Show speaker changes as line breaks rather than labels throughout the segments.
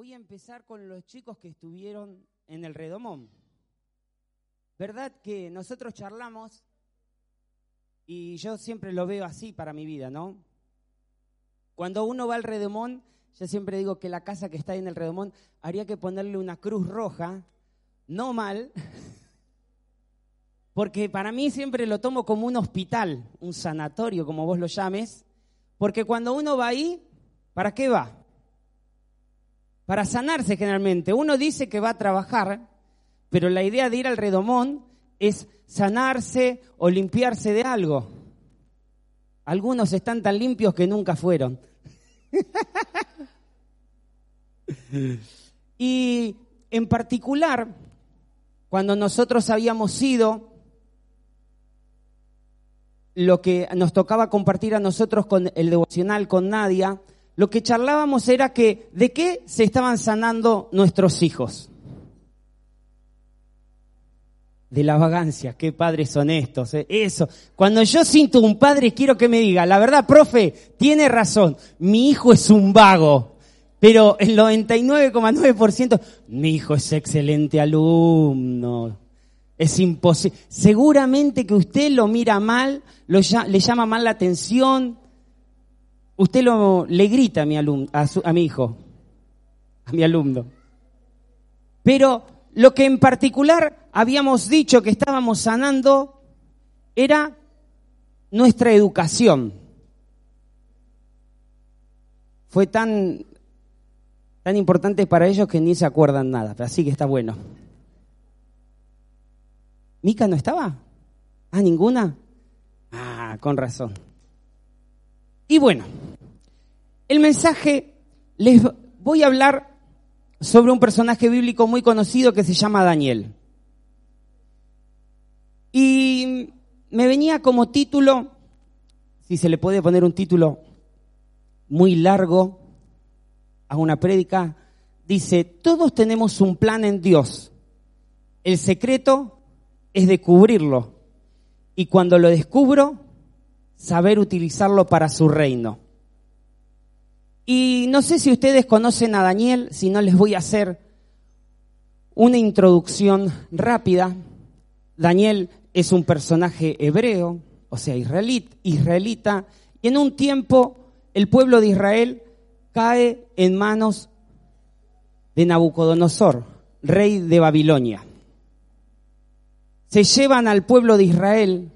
voy a empezar con los chicos que estuvieron en el Redomón. ¿Verdad que nosotros charlamos y yo siempre lo veo así para mi vida, ¿no? Cuando uno va al Redomón, yo siempre digo que la casa que está en el Redomón haría que ponerle una cruz roja, no mal, porque para mí siempre lo tomo como un hospital, un sanatorio, como vos lo llames, porque cuando uno va ahí, ¿para qué va? Para sanarse generalmente. Uno dice que va a trabajar, pero la idea de ir al redomón es sanarse o limpiarse de algo. Algunos están tan limpios que nunca fueron. y en particular, cuando nosotros habíamos ido, lo que nos tocaba compartir a nosotros con el devocional con Nadia, lo que charlábamos era que de qué se estaban sanando nuestros hijos. De la vagancia, qué padres son estos. Eh. Eso, cuando yo siento un padre quiero que me diga, la verdad, profe, tiene razón, mi hijo es un vago, pero el 99,9%, mi hijo es excelente alumno. Es imposible. Seguramente que usted lo mira mal, le llama mal la atención, usted lo, le grita a mi, alumno, a, mi hijo, a mi alumno. Pero lo que en particular habíamos dicho que estábamos sanando era nuestra educación. Fue tan, tan importante para ellos que ni se acuerdan nada, pero así que está bueno. ¿Mica no estaba? ¿Ah, ninguna? Ah, con razón. Y bueno, el mensaje, les voy a hablar sobre un personaje bíblico muy conocido que se llama Daniel. Y me venía como título, si se le puede poner un título muy largo a una prédica, dice, todos tenemos un plan en Dios. El secreto es descubrirlo. Y cuando lo descubro, saber utilizarlo para su reino. Y no sé si ustedes conocen a Daniel, si no les voy a hacer una introducción rápida. Daniel es un personaje hebreo, o sea, israelita, y en un tiempo el pueblo de Israel cae en manos de Nabucodonosor, rey de Babilonia. Se llevan al pueblo de Israel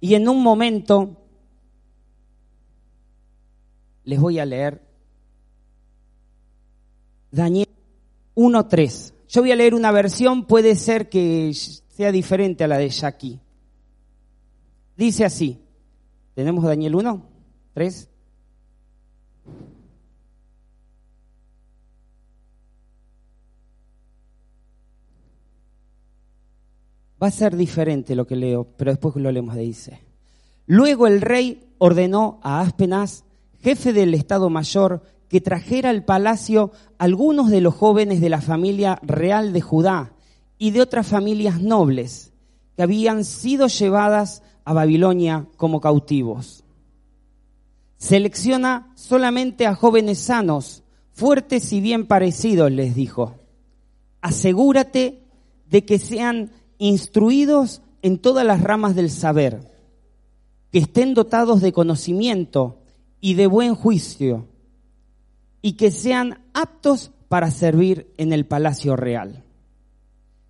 y en un momento les voy a leer Daniel 1.3. Yo voy a leer una versión, puede ser que sea diferente a la de Jackie. Dice así, ¿tenemos Daniel 1? 3. Va a ser diferente lo que leo, pero después lo leemos, dice. Luego el rey ordenó a Aspenaz, jefe del Estado Mayor, que trajera al palacio algunos de los jóvenes de la familia real de Judá y de otras familias nobles que habían sido llevadas a Babilonia como cautivos. Selecciona solamente a jóvenes sanos, fuertes y bien parecidos, les dijo. Asegúrate de que sean instruidos en todas las ramas del saber, que estén dotados de conocimiento y de buen juicio, y que sean aptos para servir en el palacio real,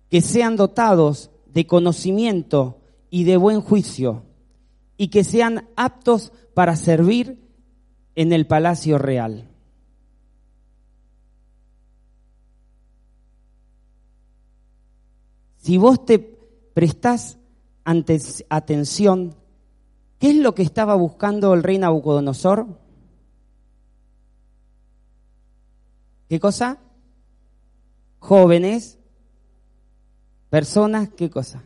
que sean dotados de conocimiento y de buen juicio, y que sean aptos para servir en el palacio real. Si vos te prestás atención ¿Qué es lo que estaba buscando el rey Nabucodonosor? ¿Qué cosa? Jóvenes, personas, ¿qué cosa?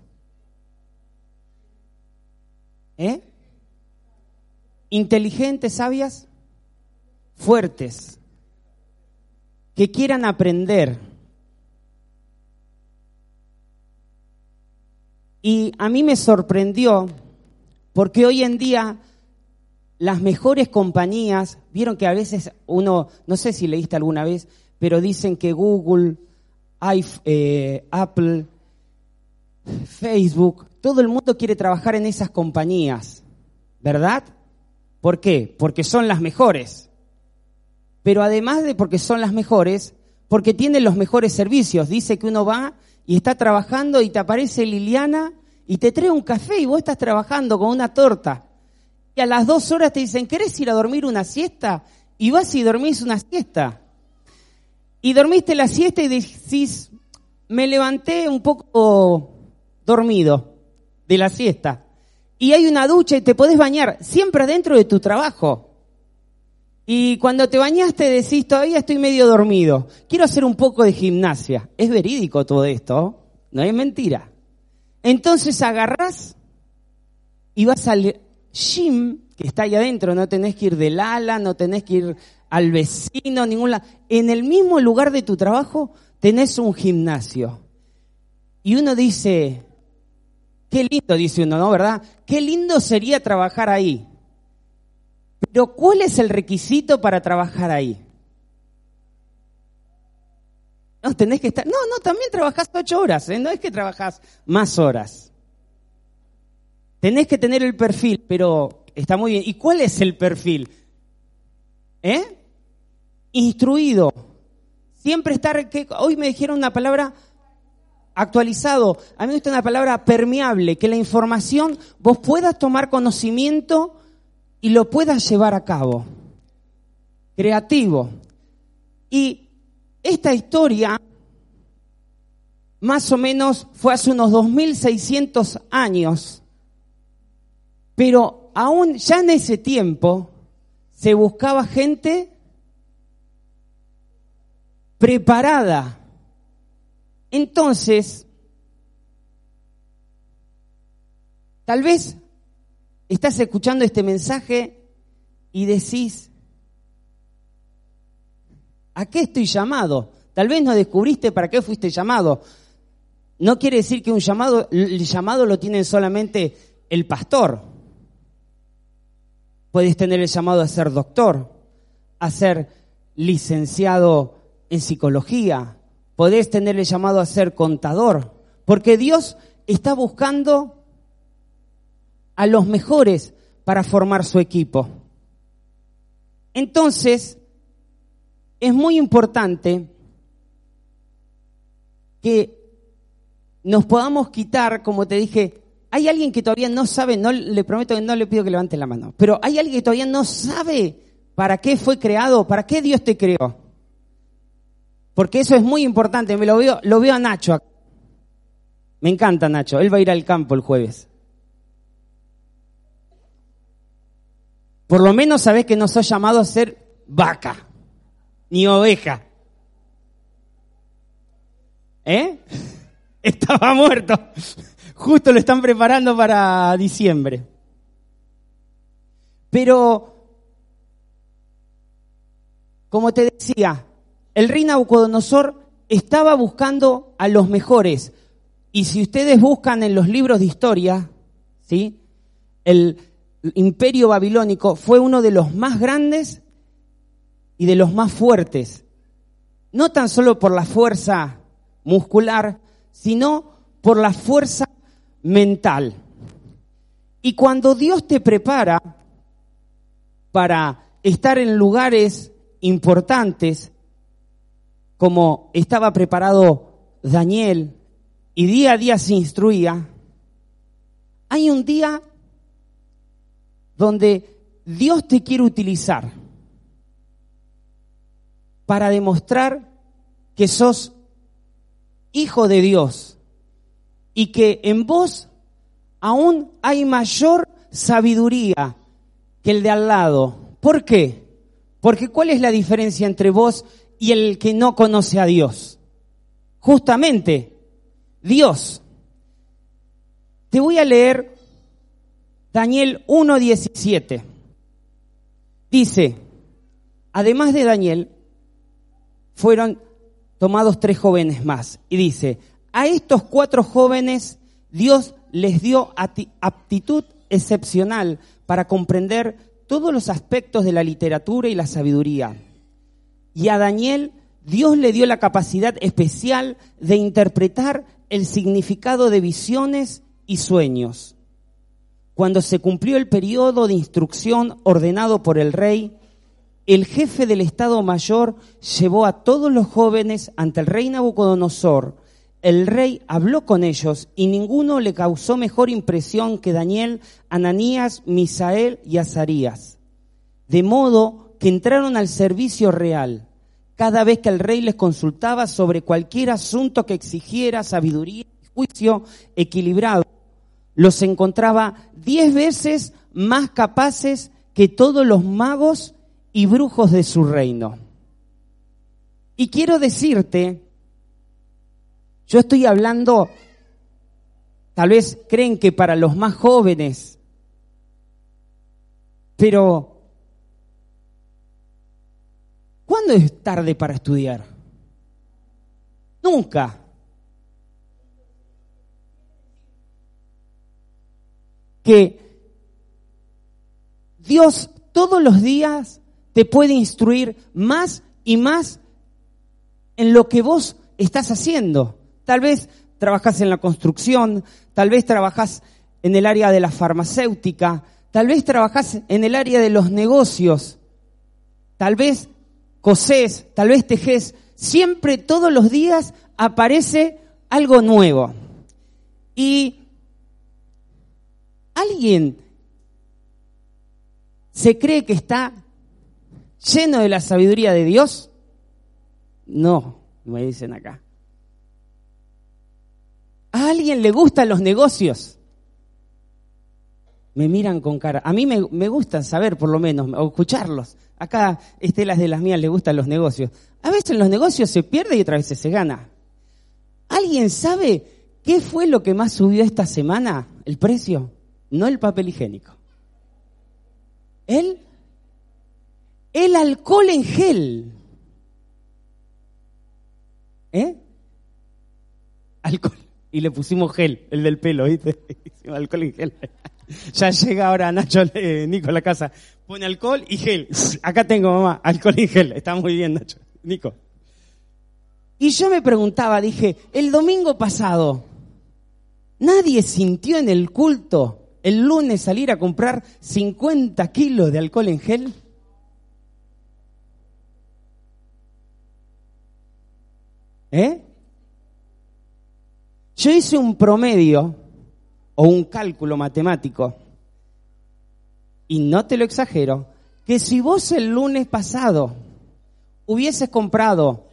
¿Eh? Inteligentes, sabias, fuertes, que quieran aprender. Y a mí me sorprendió porque hoy en día las mejores compañías, vieron que a veces uno, no sé si leíste alguna vez, pero dicen que Google, eh, Apple, Facebook, todo el mundo quiere trabajar en esas compañías, ¿verdad? ¿Por qué? Porque son las mejores. Pero además de porque son las mejores, porque tienen los mejores servicios. Dice que uno va y está trabajando y te aparece Liliana y te trae un café y vos estás trabajando con una torta. Y a las dos horas te dicen, ¿querés ir a dormir una siesta? Y vas y dormís una siesta. Y dormiste la siesta y decís, me levanté un poco dormido de la siesta. Y hay una ducha y te podés bañar siempre dentro de tu trabajo. Y cuando te bañaste decís, todavía estoy medio dormido. Quiero hacer un poco de gimnasia. Es verídico todo esto, no es mentira. Entonces agarrás y vas al gym que está ahí adentro. No tenés que ir del ala, no tenés que ir al vecino, ninguna. En el mismo lugar de tu trabajo tenés un gimnasio. Y uno dice, qué lindo, dice uno, ¿no? ¿Verdad? Qué lindo sería trabajar ahí. Pero ¿cuál es el requisito para trabajar ahí? No, tenés que estar. No, no, también trabajás ocho horas, ¿eh? no es que trabajás más horas. Tenés que tener el perfil, pero está muy bien. ¿Y cuál es el perfil? ¿Eh? Instruido. Siempre estar. Hoy me dijeron una palabra actualizado. A mí me gusta una palabra permeable, que la información vos puedas tomar conocimiento y lo puedas llevar a cabo. Creativo. Y esta historia más o menos fue hace unos 2600 años, pero aún ya en ese tiempo se buscaba gente preparada. Entonces, tal vez estás escuchando este mensaje y decís, ¿a qué estoy llamado? Tal vez no descubriste para qué fuiste llamado. No quiere decir que un llamado, el llamado lo tiene solamente el pastor. Puedes tener el llamado a ser doctor, a ser licenciado en psicología, podés tener el llamado a ser contador, porque Dios está buscando a los mejores para formar su equipo. Entonces, es muy importante que nos podamos quitar, como te dije, hay alguien que todavía no sabe, no le prometo que no le pido que levante la mano, pero hay alguien que todavía no sabe para qué fue creado, para qué Dios te creó. Porque eso es muy importante, me lo veo, lo veo a Nacho. Me encanta Nacho, él va a ir al campo el jueves. Por lo menos sabés que no sos llamado a ser vaca, ni oveja. ¿Eh? Estaba muerto. Justo lo están preparando para diciembre. Pero, como te decía, el rey Nabucodonosor estaba buscando a los mejores. Y si ustedes buscan en los libros de historia, ¿sí? El, imperio babilónico fue uno de los más grandes y de los más fuertes. No tan solo por la fuerza muscular, sino por la fuerza mental. Y cuando Dios te prepara para estar en lugares importantes, como estaba preparado Daniel, y día a día se instruía, hay un día donde Dios te quiere utilizar para demostrar que sos hijo de Dios y que en vos aún hay mayor sabiduría que el de al lado. ¿Por qué? Porque ¿cuál es la diferencia entre vos y el que no conoce a Dios? Justamente, Dios. Te voy a leer Daniel 1.17. Dice, además de Daniel, fueron tomados tres jóvenes más. Y dice, a estos cuatro jóvenes Dios les dio aptitud excepcional para comprender todos los aspectos de la literatura y la sabiduría. Y a Daniel Dios le dio la capacidad especial de interpretar el significado de visiones y sueños. Cuando se cumplió el periodo de instrucción ordenado por el rey, el jefe del Estado Mayor llevó a todos los jóvenes ante el rey Nabucodonosor. El rey habló con ellos y ninguno le causó mejor impresión que Daniel, Ananías, Misael y Azarías. De modo que entraron al servicio real cada vez que el rey les consultaba sobre cualquier asunto que exigiera sabiduría y juicio equilibrado, los encontraba diez veces más capaces que todos los magos y brujos de su reino. Y quiero decirte, yo estoy hablando, tal vez creen que para los más jóvenes, pero ¿Cuándo es tarde para estudiar? Nunca. Que Dios todos los días te puede instruir más y más en lo que vos estás haciendo. Tal vez trabajas en la construcción, tal vez trabajas en el área de la farmacéutica, tal vez trabajas en el área de los negocios, tal vez cosés, tal vez tejés, siempre todos los días aparece algo nuevo. Y alguien se cree que está lleno de la sabiduría de Dios. No, me dicen acá. ¿A alguien le gustan los negocios? Me miran con cara. A mí me, me gustan saber, por lo menos, o escucharlos. Acá Estelas de las mías le gustan los negocios. A veces los negocios se pierde y otras veces se gana. ¿Alguien sabe qué fue lo que más subió esta semana? ¿El precio? No el papel higiénico. ¿El? El alcohol en gel. ¿Eh? Alcohol. Y le pusimos gel, el del pelo, ¿viste? alcohol en gel. ya llega ahora Nacho, Nico a la casa pone alcohol y gel. Acá tengo, mamá, alcohol y gel. Está muy bien, Nacho. Nico. Y yo me preguntaba, dije, el domingo pasado, ¿nadie sintió en el culto el lunes salir a comprar 50 kilos de alcohol en gel? ¿Eh? Yo hice un promedio o un cálculo matemático y no te lo exagero, que si vos el lunes pasado hubieses comprado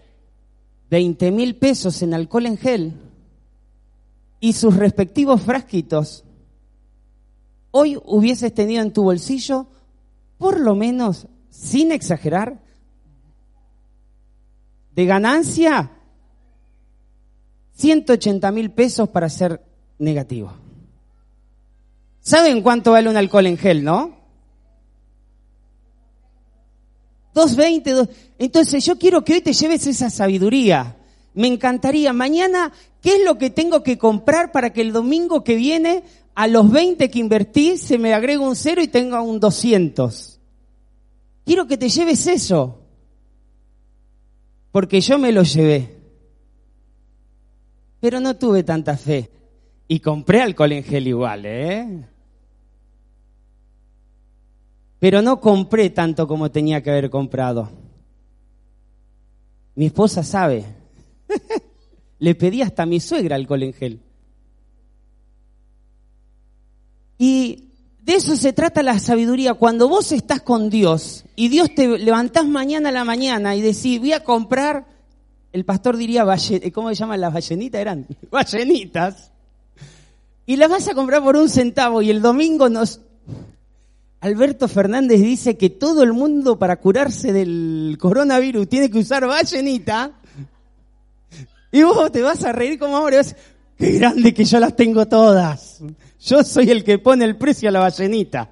20 mil pesos en alcohol en gel y sus respectivos frasquitos, hoy hubieses tenido en tu bolsillo, por lo menos, sin exagerar, de ganancia, 180 mil pesos para ser negativo. ¿Saben cuánto vale un alcohol en gel, no? 2.20. Entonces yo quiero que hoy te lleves esa sabiduría. Me encantaría. Mañana, ¿qué es lo que tengo que comprar para que el domingo que viene, a los 20 que invertí, se me agregue un cero y tenga un 200? Quiero que te lleves eso. Porque yo me lo llevé. Pero no tuve tanta fe. Y compré alcohol en gel igual, ¿eh? pero no compré tanto como tenía que haber comprado. Mi esposa sabe. Le pedí hasta a mi suegra alcohol en gel. Y de eso se trata la sabiduría. Cuando vos estás con Dios y Dios te levantás mañana a la mañana y decís, voy a comprar, el pastor diría, ¿cómo se llaman las ballenitas? Eran ballenitas. Y las vas a comprar por un centavo y el domingo nos, Alberto Fernández dice que todo el mundo para curarse del coronavirus tiene que usar ballenita. Y vos te vas a reír como ahora qué grande que yo las tengo todas. Yo soy el que pone el precio a la ballenita.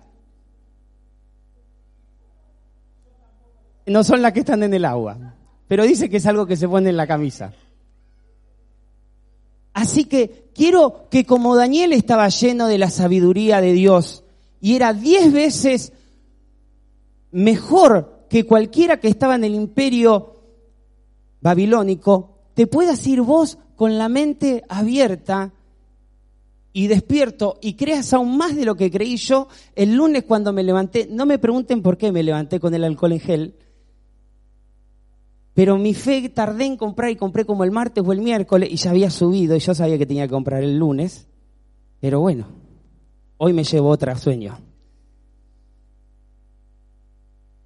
No son las que están en el agua. Pero dice que es algo que se pone en la camisa. Así que quiero que como Daniel estaba lleno de la sabiduría de Dios, y era diez veces mejor que cualquiera que estaba en el imperio babilónico, te puedas ir vos con la mente abierta y despierto y creas aún más de lo que creí yo el lunes cuando me levanté. No me pregunten por qué me levanté con el alcohol en gel, pero mi fe tardé en comprar y compré como el martes o el miércoles y ya había subido y yo sabía que tenía que comprar el lunes. Pero bueno, hoy me llevo otra sueño.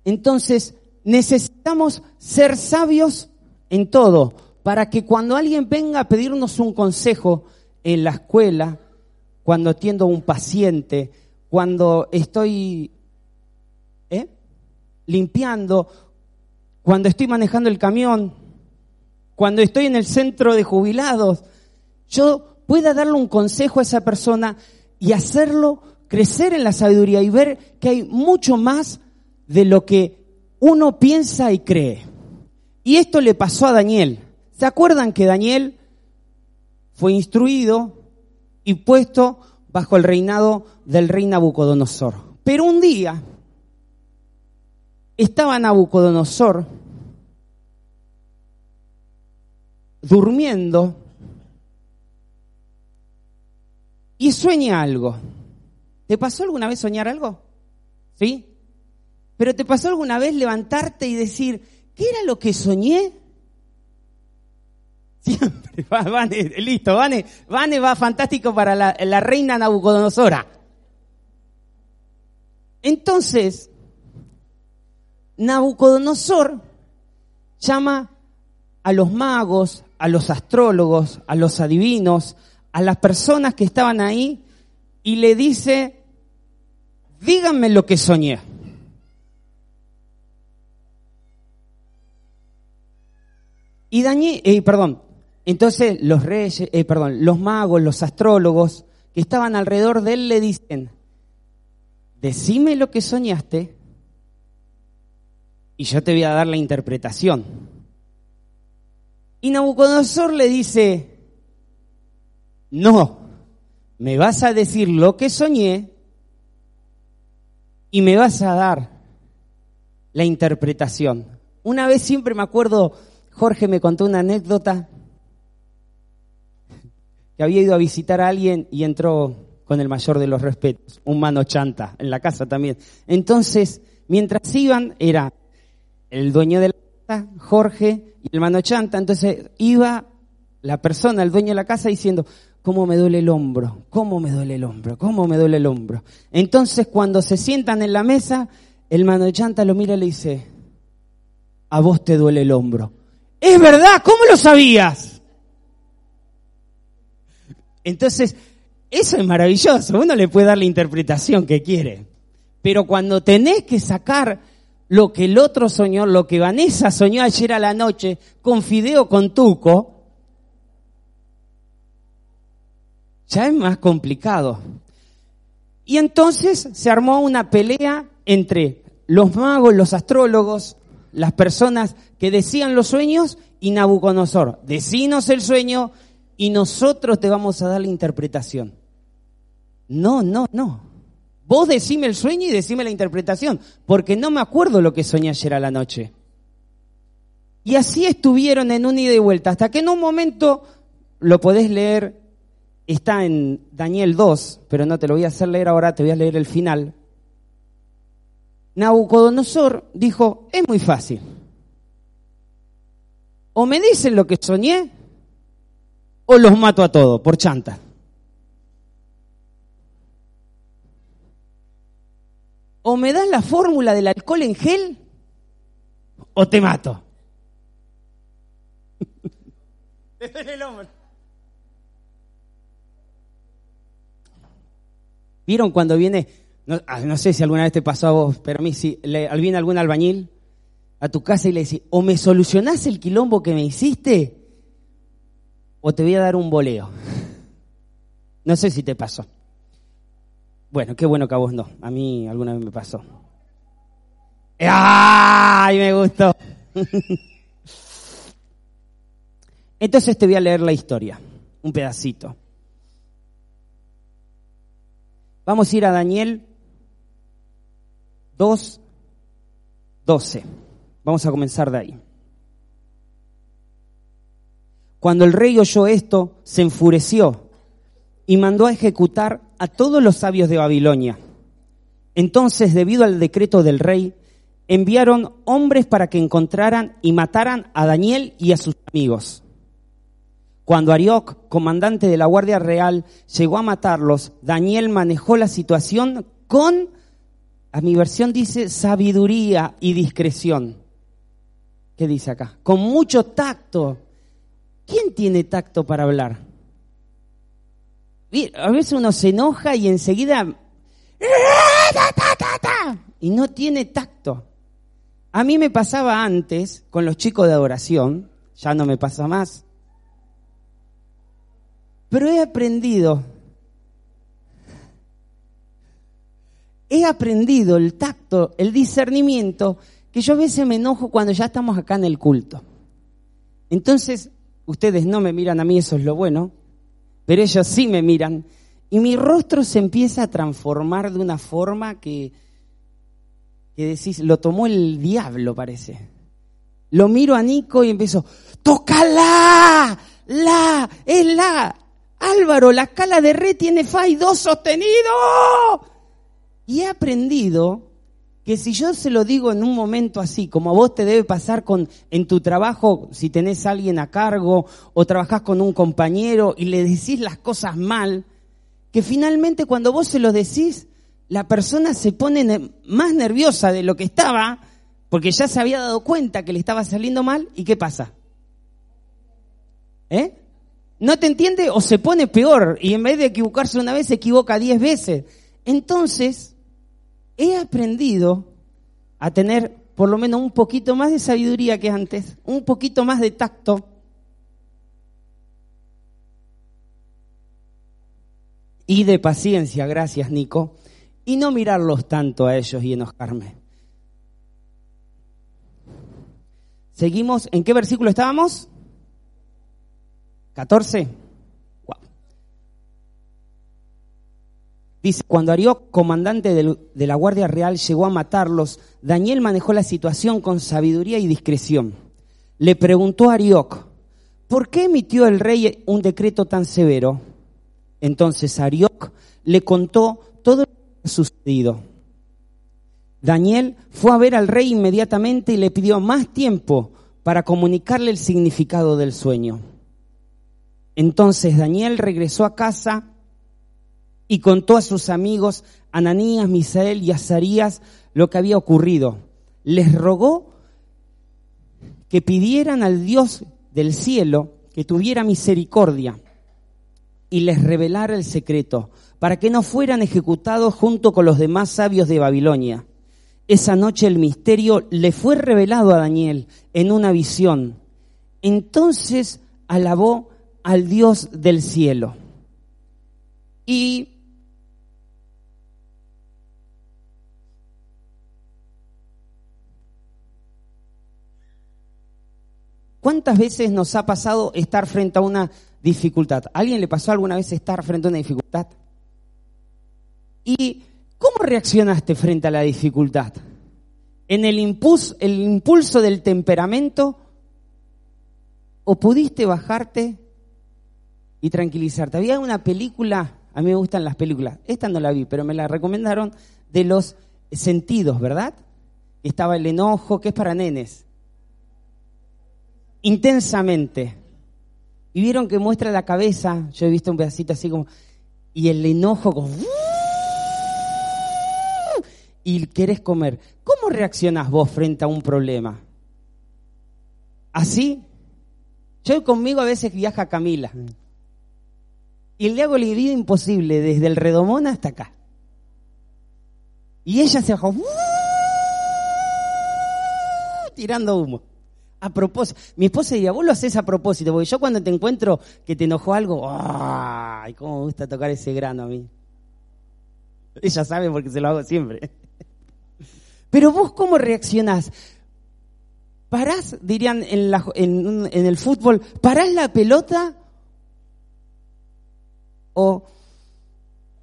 Entonces, necesitamos ser sabios en todo, para que cuando alguien venga a pedirnos un consejo en la escuela, cuando atiendo a un paciente, cuando estoy ¿eh? limpiando, cuando estoy manejando el camión, cuando estoy en el centro de jubilados, yo pueda darle un consejo a esa persona y hacerlo crecer en la sabiduría y ver que hay mucho más de lo que uno piensa y cree. Y esto le pasó a Daniel. ¿Se acuerdan que Daniel fue instruido y puesto bajo el reinado del rey Nabucodonosor? Pero un día estaba Nabucodonosor durmiendo y sueña algo. ¿Te pasó alguna vez soñar algo? ¿Sí? ¿Pero te pasó alguna vez levantarte y decir, ¿qué era lo que soñé? Siempre, Vane, listo, Vane, Vane va fantástico para la reina Nabucodonosora. Entonces, Nabucodonosor llama a los magos, a los astrólogos, a los adivinos, a las personas que estaban ahí y le dice, díganme lo que soñé. Y Daniel, eh, perdón, entonces los reyes, eh, perdón, los magos, los astrólogos que estaban alrededor de él le dicen, decime lo que soñaste y yo te voy a dar la interpretación. Y Nabucodonosor le dice, no, me vas a decir lo que soñé y me vas a dar la interpretación. Una vez siempre me acuerdo, Jorge me contó una anécdota que había ido a visitar a alguien y entró con el mayor de los respetos, un mano chanta, en la casa también. Entonces, mientras iban, era el dueño de la casa, Jorge, y el mano chanta, entonces iba la persona, el dueño de la casa, diciendo, ¿cómo me duele el hombro? ¿Cómo me duele el hombro? ¿Cómo me duele el hombro? Entonces, cuando se sientan en la mesa, el mano chanta lo mira y le dice, a vos te duele el hombro. Es verdad, ¿cómo lo sabías? Entonces, eso es maravilloso, uno le puede dar la interpretación que quiere. Pero cuando tenés que sacar lo que el otro soñó, lo que Vanessa soñó ayer a la noche con Fideo con Tuco, ya es más complicado. Y entonces se armó una pelea entre los magos, los astrólogos, las personas que decían los sueños y Nabucodonosor. Decinos el sueño y nosotros te vamos a dar la interpretación. No, no, no. Vos decime el sueño y decime la interpretación, porque no me acuerdo lo que soñé ayer a la noche. Y así estuvieron en un ida y vuelta, hasta que en un momento, lo podés leer, está en Daniel 2, pero no te lo voy a hacer leer ahora, te voy a leer el final. Nabucodonosor dijo, es muy fácil. O me dicen lo que soñé, o los mato a todos por chanta. O me das la fórmula del alcohol en gel o te mato. ¿Vieron cuando viene, ah, no, sé si alguna vez te pasó a vos, pero a mí sí, le, viene algún albañil a tu casa y le dice, o me solucionás el quilombo que me hiciste, o te voy a dar un boleo. No sé si te pasó. Bueno, qué bueno que a vos no. A mí alguna vez me pasó. ¡Ay, me gustó! Entonces te voy a leer la historia, un pedacito. Vamos a ir a Daniel 2, 12. Vamos a comenzar de ahí. Cuando el rey oyó esto, se enfureció y mandó a ejecutar a todos los sabios de Babilonia. Entonces, debido al decreto del rey, enviaron hombres para que encontraran y mataran a Daniel y a sus amigos. Cuando Arioc, comandante de la Guardia Real, llegó a matarlos, Daniel manejó la situación con, a mi versión dice, sabiduría y discreción. ¿Qué dice acá? Con mucho tacto. ¿Quién tiene tacto para hablar? A veces uno se enoja y enseguida... Y no tiene tacto. A mí me pasaba antes con los chicos de adoración, ya no me pasa más. Pero he aprendido, he aprendido el tacto, el discernimiento, que yo a veces me enojo cuando ya estamos acá en el culto. Entonces, ustedes no me miran a mí, eso es lo bueno, pero ellos sí me miran. Y mi rostro se empieza a transformar de una forma que, que decís, lo tomó el diablo, parece. Lo miro a Nico y empiezo, tócala, la, es la. Álvaro, la escala de re tiene fa y do sostenido. Y he aprendido que si yo se lo digo en un momento así, como a vos te debe pasar con, en tu trabajo, si tenés a alguien a cargo o trabajás con un compañero y le decís las cosas mal, que finalmente cuando vos se lo decís, la persona se pone más nerviosa de lo que estaba, porque ya se había dado cuenta que le estaba saliendo mal, ¿y qué pasa? ¿Eh? ¿No te entiende o se pone peor y en vez de equivocarse una vez se equivoca diez veces? Entonces, he aprendido a tener por lo menos un poquito más de sabiduría que antes, un poquito más de tacto. Y de paciencia, gracias Nico, y no mirarlos tanto a ellos y enojarme. Seguimos, ¿en qué versículo estábamos? 14. Dice, cuando Arioc, comandante de la Guardia Real, llegó a matarlos, Daniel manejó la situación con sabiduría y discreción. Le preguntó a Arioc, ¿por qué emitió el rey un decreto tan severo? Entonces Arioc le contó todo lo que había sucedido. Daniel fue a ver al rey inmediatamente y le pidió más tiempo para comunicarle el significado del sueño. Entonces Daniel regresó a casa y contó a sus amigos Ananías, Misael y Azarías lo que había ocurrido. Les rogó que pidieran al Dios del cielo que tuviera misericordia y les revelara el secreto, para que no fueran ejecutados junto con los demás sabios de Babilonia. Esa noche el misterio le fue revelado a Daniel en una visión. Entonces alabó al Dios del cielo. Y ¿Cuántas veces nos ha pasado estar frente a una dificultad? ¿A alguien le pasó alguna vez estar frente a una dificultad? ¿Y cómo reaccionaste frente a la dificultad? ¿En el impulso, el impulso del temperamento? ¿O pudiste bajarte y tranquilizarte? Había una película, a mí me gustan las películas, esta no la vi, pero me la recomendaron, de los sentidos, ¿verdad? Estaba el enojo, que es para nenes intensamente. Y vieron que muestra la cabeza, yo he visto un pedacito así como, y el enojo como, y querés comer. ¿Cómo reaccionás vos frente a un problema? ¿Así? Yo conmigo a veces viaja Camila. Y le hago la vida imposible desde el Redomón hasta acá. Y ella se bajó tirando humo a propósito. Mi esposa diría, vos lo haces a propósito, porque yo cuando te encuentro que te enojó algo, ¡ay! ¿Cómo me gusta tocar ese grano a mí? Ella sabe porque se lo hago siempre. Pero vos, ¿cómo reaccionás? ¿Parás, dirían en, en el fútbol, parás la pelota? ¿O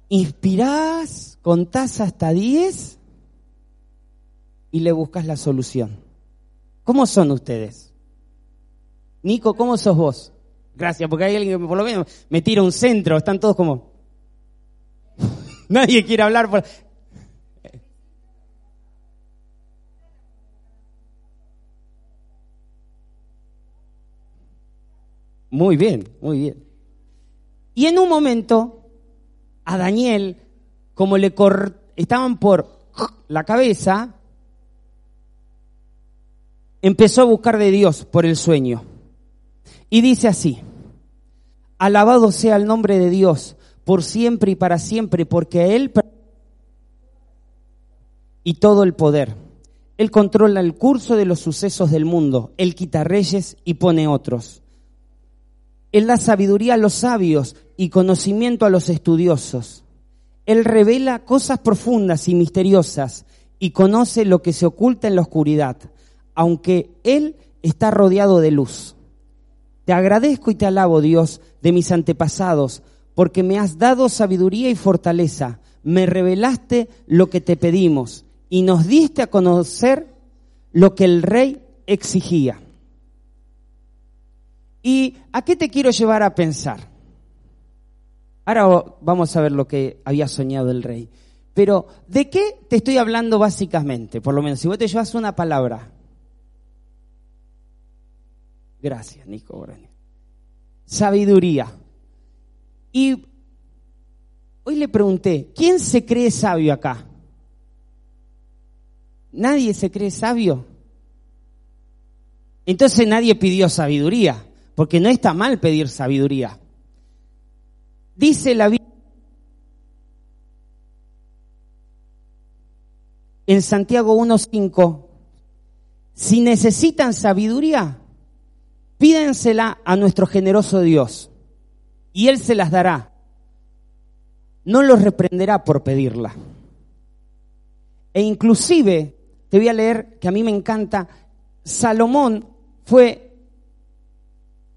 inspirás, contás hasta 10 y le buscas la solución. ¿Cómo son ustedes? Nico, ¿cómo sos vos? Gracias, porque hay alguien que por lo menos me tira un centro, están todos como... Nadie quiere hablar por... Muy bien, muy bien. Y en un momento, a Daniel, como le estaban por la cabeza, empezó a buscar de Dios por el sueño. Y dice así, alabado sea el nombre de Dios por siempre y para siempre, porque Él y todo el poder. Él controla el curso de los sucesos del mundo, Él quita reyes y pone otros. Él da sabiduría a los sabios y conocimiento a los estudiosos. Él revela cosas profundas y misteriosas y conoce lo que se oculta en la oscuridad, aunque Él está rodeado de luz. Te agradezco y te alabo, Dios, de mis antepasados, porque me has dado sabiduría y fortaleza, me revelaste lo que te pedimos y nos diste a conocer lo que el rey exigía. ¿Y a qué te quiero llevar a pensar? Ahora vamos a ver lo que había soñado el rey. Pero, ¿de qué te estoy hablando básicamente? Por lo menos, si vos te llevas una palabra. Gracias, Nico. Sabiduría. Y hoy le pregunté, ¿quién se cree sabio acá? ¿Nadie se cree sabio? Entonces nadie pidió sabiduría porque no está mal pedir sabiduría. Dice la Biblia en Santiago 1.5, si necesitan sabiduría, pídensela a nuestro generoso Dios y Él se las dará. No los reprenderá por pedirla. E inclusive, te voy a leer que a mí me encanta, Salomón fue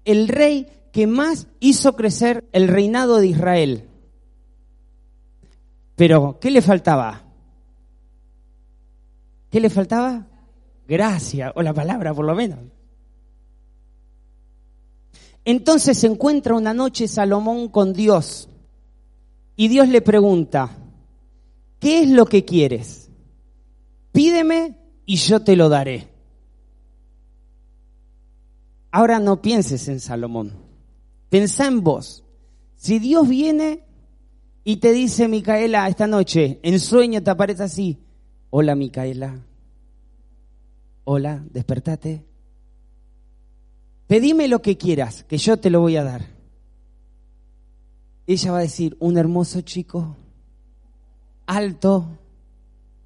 el rey que más hizo crecer el reinado de Israel. Pero, ¿qué le faltaba? ¿Qué le faltaba? Gracia, o la palabra por lo menos. Entonces se encuentra una noche Salomón con Dios y Dios le pregunta, ¿qué es lo que quieres? Pídeme y yo te lo daré. Ahora no pienses en Salomón. Pensá en vos. Si Dios viene y te dice, Micaela, esta noche, en sueño te aparece así. Hola, Micaela. Hola, despertate. Pedime lo que quieras, que yo te lo voy a dar. Ella va a decir, un hermoso chico, alto,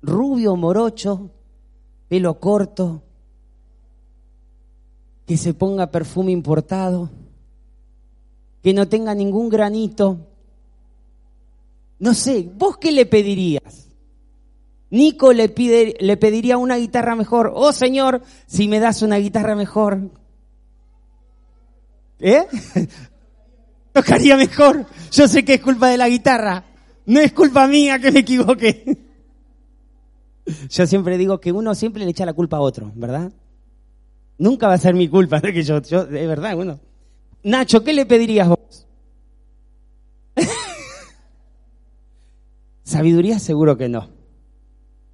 rubio, morocho, pelo corto, que se ponga perfume importado, que no tenga ningún granito. No sé, ¿vos qué le pedirías? Nico le, pide, le pediría una guitarra mejor. Oh Señor, si me das una guitarra mejor. ¿Eh? Tocaría mejor. Yo sé que es culpa de la guitarra. No es culpa mía que me equivoque. Yo siempre digo que uno siempre le echa la culpa a otro, ¿verdad? Nunca va a ser mi culpa, que yo, yo, verdad, bueno. Nacho, ¿qué le pedirías vos? sabiduría seguro que no,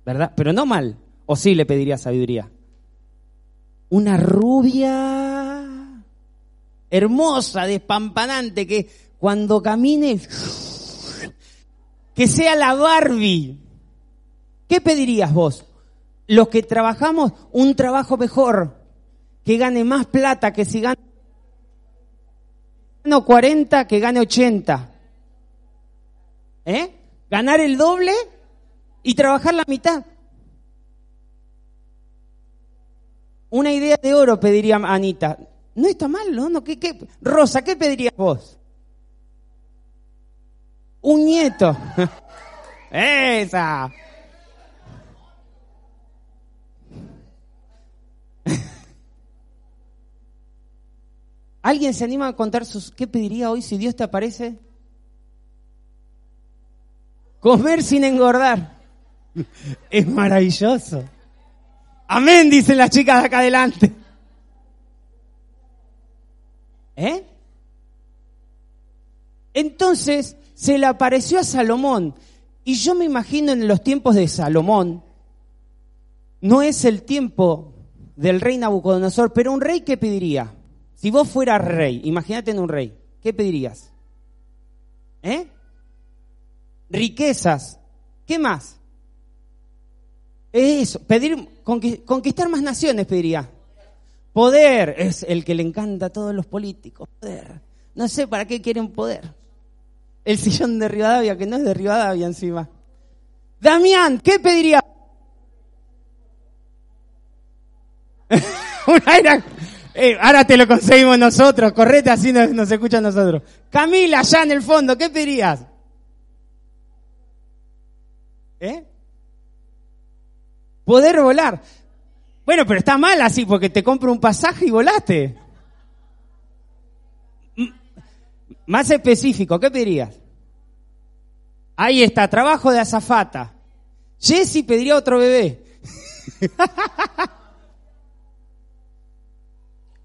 ¿verdad? Pero no mal, o sí le pediría sabiduría. Una rubia hermosa, despampanante, que cuando camine, que sea la Barbie. ¿Qué pedirías vos? Los que trabajamos un trabajo mejor, que gane más plata que si gana 40 que gane 80. ¿Eh? Ganar el doble y trabajar la mitad. Una idea de oro pediría Anita. No está mal, ¿no? no ¿qué, qué? Rosa, ¿qué pedirías vos? Un nieto. Esa. ¿Alguien se anima a contar sus, qué pediría hoy si Dios te aparece? Comer sin engordar. Es maravilloso. Amén, dicen las chicas de acá adelante. ¿Eh? Entonces se le apareció a Salomón. Y yo me imagino en los tiempos de Salomón, no es el tiempo del rey Nabucodonosor, pero un rey ¿qué pediría? Si vos fueras rey, imagínate en un rey, ¿qué pedirías? ¿Eh? Riquezas. ¿Qué más? Eso, pedir, conquistar más naciones pediría. Poder es el que le encanta a todos los políticos. Poder. No sé para qué quieren poder. El sillón de Rivadavia, que no es de Rivadavia encima. Damián, ¿qué pediría? Un aire. Eh, ahora te lo conseguimos nosotros. Correte, así nos, nos escuchan nosotros. Camila, allá en el fondo, ¿qué pedirías? ¿Eh? Poder volar. Bueno, pero está mal así porque te compro un pasaje y volaste. Más específico, ¿qué pedirías? Ahí está, trabajo de azafata. Jesse pediría otro bebé.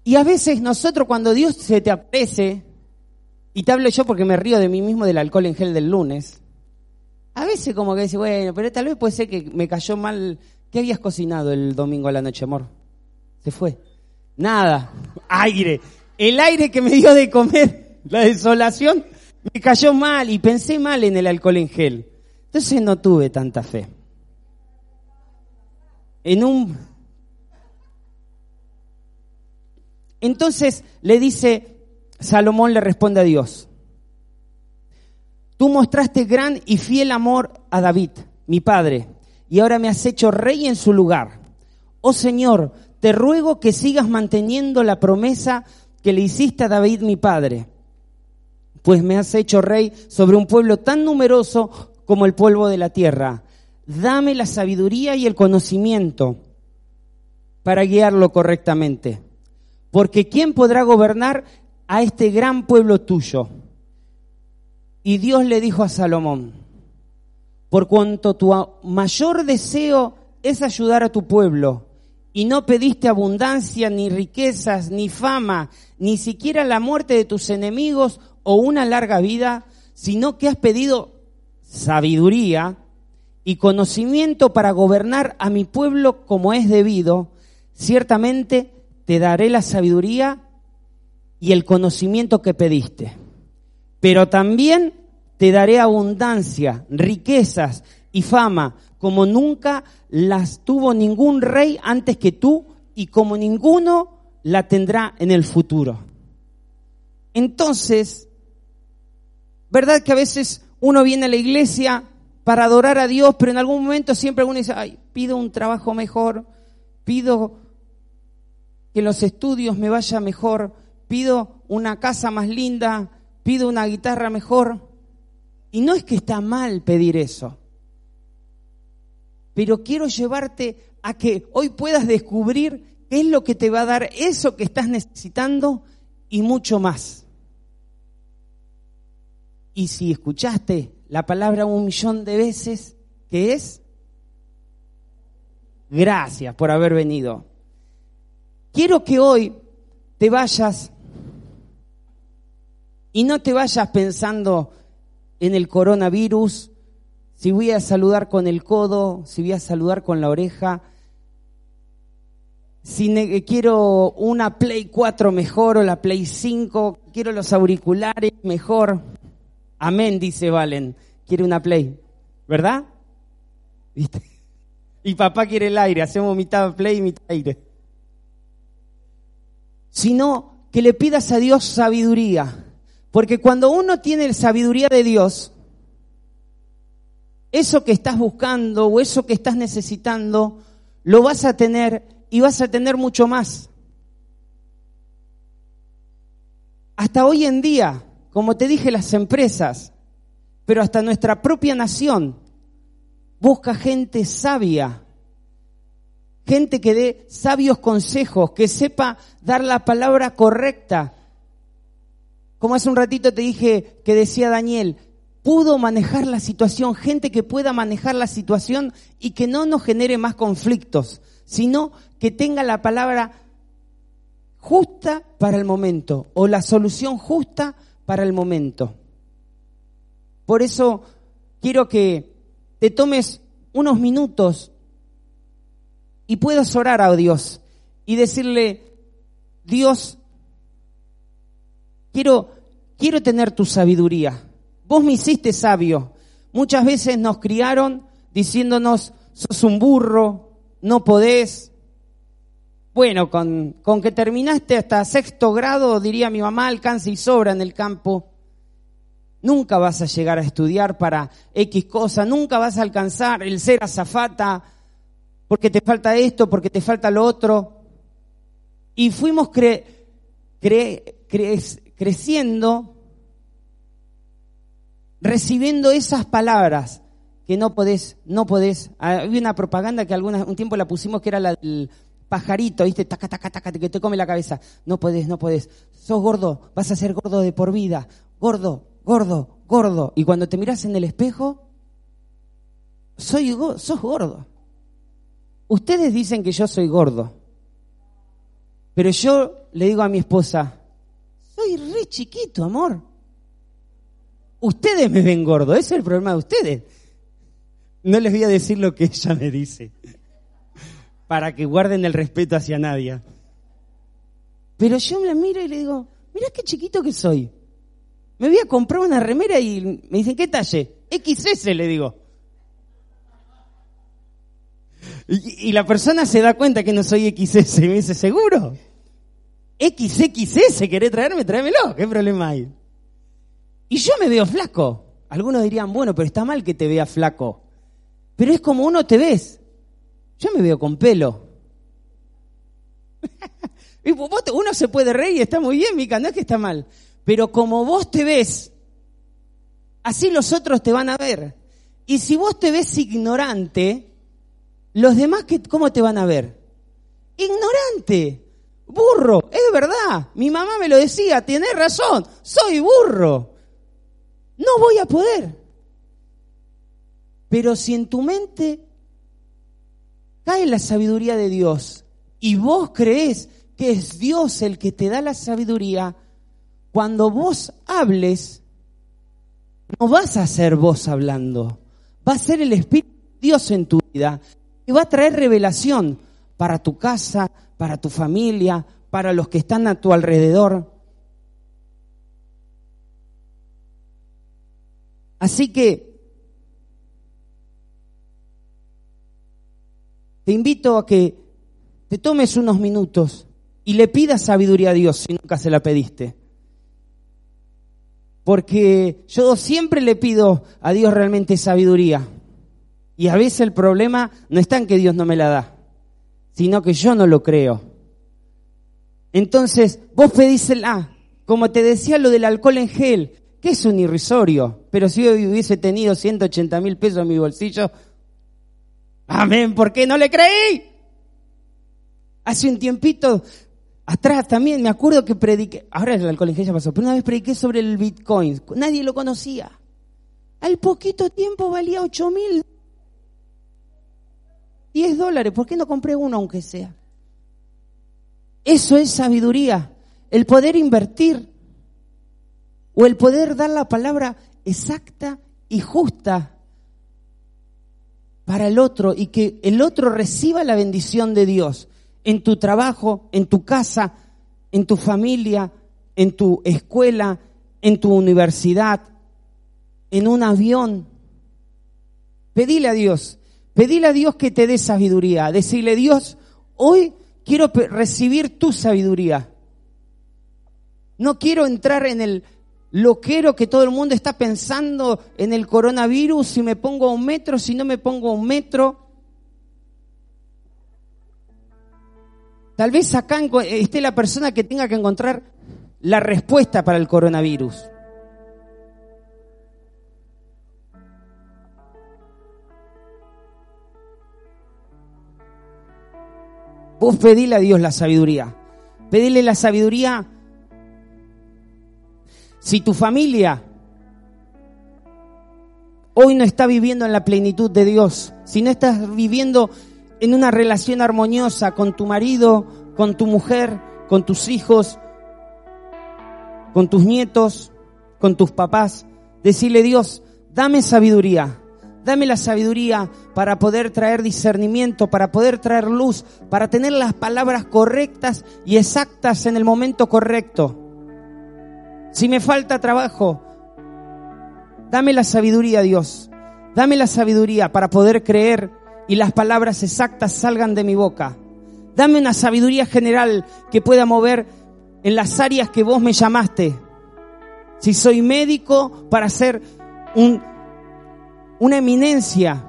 y a veces nosotros cuando Dios se te aparece, y te hablo yo porque me río de mí mismo del alcohol en gel del lunes, a veces como que dice, bueno, pero tal vez puede ser que me cayó mal. ¿Qué habías cocinado el domingo a la noche, amor? Se fue. Nada. Aire. El aire que me dio de comer, la desolación, me cayó mal y pensé mal en el alcohol en gel. Entonces no tuve tanta fe. En un... Entonces le dice, Salomón le responde a Dios, Tú mostraste gran y fiel amor a David, mi padre, y ahora me has hecho rey en su lugar. Oh Señor, te ruego que sigas manteniendo la promesa que le hiciste a David, mi padre, pues me has hecho rey sobre un pueblo tan numeroso como el polvo de la tierra. Dame la sabiduría y el conocimiento para guiarlo correctamente. Porque ¿quién podrá gobernar a este gran pueblo tuyo? Y Dios le dijo a Salomón, por cuanto tu mayor deseo es ayudar a tu pueblo, y no pediste abundancia, ni riquezas, ni fama, ni siquiera la muerte de tus enemigos o una larga vida, sino que has pedido sabiduría y conocimiento para gobernar a mi pueblo como es debido, ciertamente te daré la sabiduría y el conocimiento que pediste. Pero también te daré abundancia, riquezas y fama, como nunca las tuvo ningún rey antes que tú y como ninguno la tendrá en el futuro. Entonces, ¿verdad que a veces uno viene a la iglesia para adorar a Dios, pero en algún momento siempre uno dice, ay, pido un trabajo mejor, pido que los estudios me vaya mejor, pido una casa más linda, pido una guitarra mejor? Y no es que está mal pedir eso, pero quiero llevarte a que hoy puedas descubrir qué es lo que te va a dar eso que estás necesitando y mucho más. Y si escuchaste la palabra un millón de veces, ¿qué es? Gracias por haber venido. Quiero que hoy te vayas y no te vayas pensando en el coronavirus, si voy a saludar con el codo, si voy a saludar con la oreja, si quiero una Play 4 mejor o la Play 5, quiero los auriculares mejor. Amén, dice Valen. Quiere una Play, ¿verdad? ¿Viste? Y papá quiere el aire, hacemos mitad Play y mitad aire. Sino que le pidas a Dios sabiduría porque cuando uno tiene sabiduría de Dios, eso que estás buscando o eso que estás necesitando, lo vas a tener y vas a tener mucho más. Hasta hoy en día, como te dije, las empresas, pero hasta nuestra propia nación, busca gente sabia, gente que dé sabios consejos, que sepa dar la palabra correcta, como hace un ratito te dije que decía Daniel, pudo manejar la situación, gente que pueda manejar la situación y que no nos genere más conflictos, sino que tenga la palabra justa para el momento o la solución justa para el momento. Por eso quiero que te tomes unos minutos y puedas orar a Dios y decirle, Dios, quiero, quiero tener tu sabiduría. Vos me hiciste sabio. Muchas veces nos criaron diciéndonos, sos un burro, no podés. Bueno, con, con que terminaste hasta sexto grado, diría mi mamá, alcanza y sobra en el campo. Nunca vas a llegar a estudiar para X cosa, nunca vas a alcanzar el ser azafata porque te falta esto, porque te falta lo otro. Y fuimos creciendo, recibiendo esas palabras que no podés, no podés. Había una propaganda que alguna, un tiempo la pusimos que era la del pajarito, ¿viste? Taca, taca, taca, que te come la cabeza. No podés, no podés. Sos gordo, vas a ser gordo de por vida. Gordo, gordo, gordo. Y cuando te miras en el espejo, soy, sos gordo. Ustedes dicen que yo soy gordo, pero yo le digo a mi esposa, soy re chiquito, amor. Ustedes me ven gordo, ese es el problema de ustedes. No les voy a decir lo que ella me dice, para que guarden el respeto hacia nadie. Pero yo me la miro y le digo, mira qué chiquito que soy. Me voy a comprar una remera y me dicen, ¿qué talle? XS, le digo. Y, la persona se da cuenta que no soy XS y me dice, ¿seguro? XXS, ¿querés traerme? Tráemelo, ¿qué problema hay? Y yo me veo flaco. Algunos dirían, bueno, pero está mal que te vea flaco. Pero es como uno te ves. Yo me veo con pelo. uno se puede reír y está muy bien, Mica, no es que está mal. Pero como vos te ves, así los otros te van a ver. Y si vos te ves ignorante, los demás, ¿cómo te van a ver? Ignorante, burro, es verdad. Mi mamá me lo decía, tienes razón, soy burro. No voy a poder. Pero si en tu mente cae la sabiduría de Dios y vos crees que es Dios el que te da la sabiduría, cuando vos hables, no vas a ser vos hablando, va a ser el Espíritu de Dios en tu vida y va a traer revelación para tu casa, para tu familia, para los que están a tu alrededor. Así que te invito a que te tomes unos minutos y le pidas sabiduría a Dios si nunca se la pediste porque yo siempre le pido a Dios realmente sabiduría. Y a veces el problema no está en que Dios no me la da, sino que yo no lo creo. Entonces, vos pedísela, como te decía lo del alcohol en gel, que es un irrisorio, pero si yo hubiese tenido 180 mil pesos en mi bolsillo, amén, ¿por qué no le creí? Hace un tiempito Atrás también me acuerdo que prediqué, ahora el alcohol ya pasó, pero una vez prediqué sobre el Bitcoin, nadie lo conocía. Al poquito tiempo valía 8 mil, 10 dólares, ¿por qué no compré uno aunque sea? Eso es sabiduría, el poder invertir o el poder dar la palabra exacta y justa para el otro y que el otro reciba la bendición de Dios en tu trabajo, en tu casa, en tu familia, en tu escuela, en tu universidad, en un avión. Pedile a Dios, pedile a Dios que te dé sabiduría. Decirle, Dios, hoy quiero recibir tu sabiduría. No quiero entrar en el loquero que todo el mundo está pensando en el coronavirus, si me pongo a un metro, si no me pongo a un metro. Tal vez acá esté la persona que tenga que encontrar la respuesta para el coronavirus. Vos pedile a Dios la sabiduría. Pedile la sabiduría. Si tu familia hoy no está viviendo en la plenitud de Dios, si no estás viviendo en una relación armoniosa con tu marido, con tu mujer, con tus hijos, con tus nietos, con tus papás. Decirle, Dios, dame sabiduría. Dame la sabiduría para poder traer discernimiento, para poder traer luz, para tener las palabras correctas y exactas en el momento correcto. Si me falta trabajo, dame la sabiduría, Dios. Dame la sabiduría para poder creer y las palabras exactas salgan de mi boca. Dame una sabiduría general que pueda mover en las áreas que vos me llamaste. Si soy médico, para ser un, una eminencia.